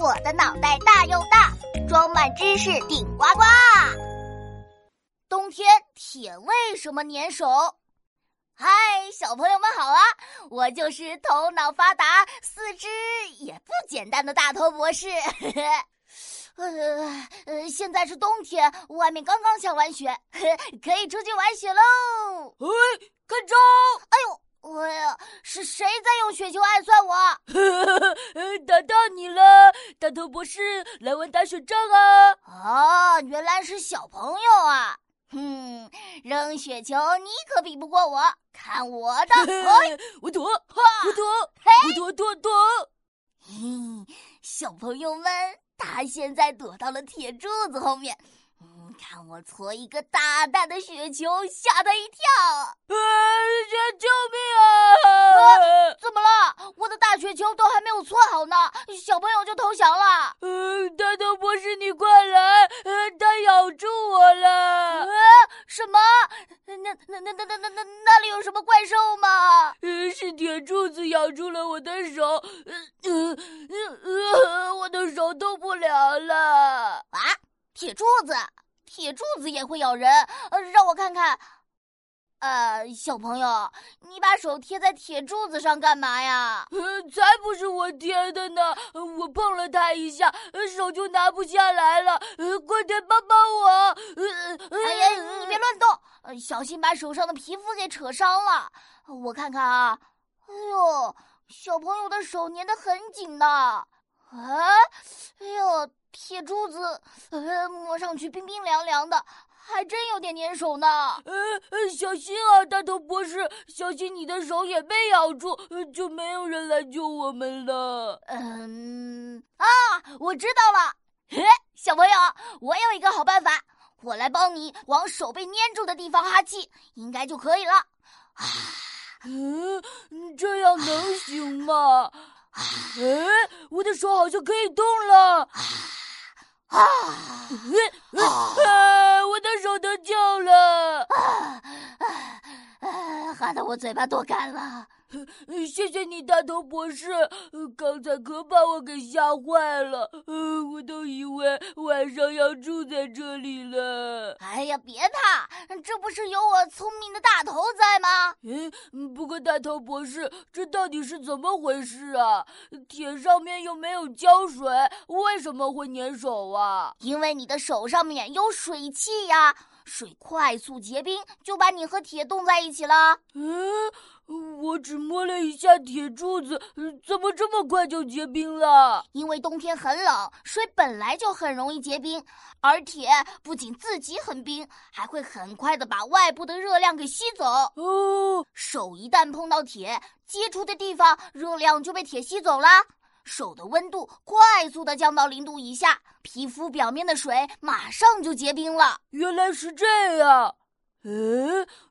我的脑袋大又大，装满知识顶呱呱。冬天铁为什么粘手？嗨，小朋友们好啊！我就是头脑发达、四肢也不简单的大头博士。呃呃，现在是冬天，外面刚刚下完雪，可以出去玩雪喽！哎，看招！哎呦！我呀，是谁在用雪球暗算我？打到你了，大头博士，来玩打雪仗啊！哦，原来是小朋友啊！哼，扔雪球你可比不过我，看我的！我躲，我躲，我躲躲躲！嘿，小朋友们，他现在躲到了铁柱子后面。嗯，看我搓一个大大的雪球，吓他一跳！有什么怪兽吗？呃，是铁柱子咬住了我的手。呃呃呃，我的手动不了了。啊？铁柱子，铁柱子也会咬人。呃，让我看看。呃，小朋友，你把手贴在铁柱子上干嘛呀？呃才不是我贴的呢！我碰了它一下，手就拿不下来了。呃快点帮帮我！呃哎呀，你别乱动，小心把手上的皮肤给扯伤了。我看看啊，哎呦，小朋友的手粘得很紧呢。啊，哎呦。铁柱子，呃，摸上去冰冰凉凉的，还真有点粘手呢。呃呃，小心啊，大头博士，小心你的手也被咬住，就没有人来救我们了。嗯啊，我知道了，嘿，小朋友，我有一个好办法，我来帮你往手被粘住的地方哈气，应该就可以了。啊，嗯，这样能行吗？哎，我的手好像可以动了。啊！啊！我的手得救了！啊啊！喊得我嘴巴多干了。谢谢你，大头博士，刚才可把我给吓坏了，我都以为晚上要住在这里了。哎呀，别怕，这不是有我聪明的大头在吗？嗯，不过大头博士，这到底是怎么回事啊？铁上面又没有胶水，为什么会粘手啊？因为你的手上面有水汽呀，水快速结冰，就把你和铁冻在一起了。嗯。我只摸了一下铁柱子，怎么这么快就结冰了？因为冬天很冷，水本来就很容易结冰，而铁不仅自己很冰，还会很快的把外部的热量给吸走。哦，手一旦碰到铁，接触的地方热量就被铁吸走了，手的温度快速的降到零度以下，皮肤表面的水马上就结冰了。原来是这样。哎，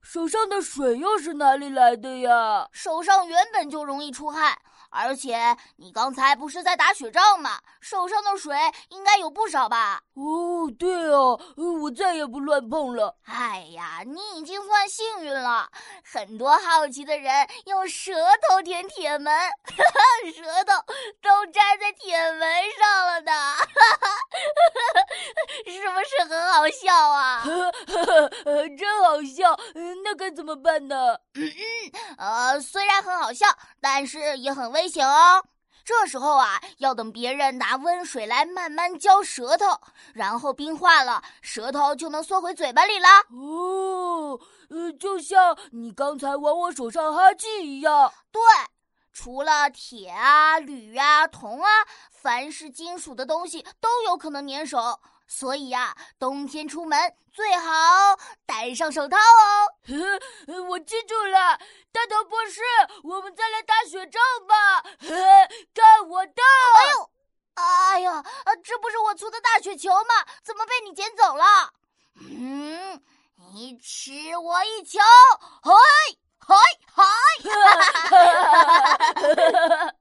手上的水又是哪里来的呀？手上原本就容易出汗，而且你刚才不是在打雪仗吗？手上的水应该有不少吧？哦，对哦，我再也不乱碰了。哎呀，你已经算幸运了。很多好奇的人用舌头舔铁门，舌头都粘在铁门上了呢。是不是很好笑啊？真好笑，那该怎么办呢？嗯嗯，呃，虽然很好笑，但是也很危险哦。这时候啊，要等别人拿温水来慢慢浇舌头，然后冰化了，舌头就能缩回嘴巴里了。哦，呃，就像你刚才往我手上哈气一样。对，除了铁啊、铝啊、铜啊，凡是金属的东西都有可能粘手。所以呀，冬天出门最好戴上手套哦。我记住了，大头博士，我们再来打雪仗吧。看我的！哎呦，哎呀，这不是我搓的大雪球吗？怎么被你捡走了？嗯，你吃我一球！嘿，はいはい。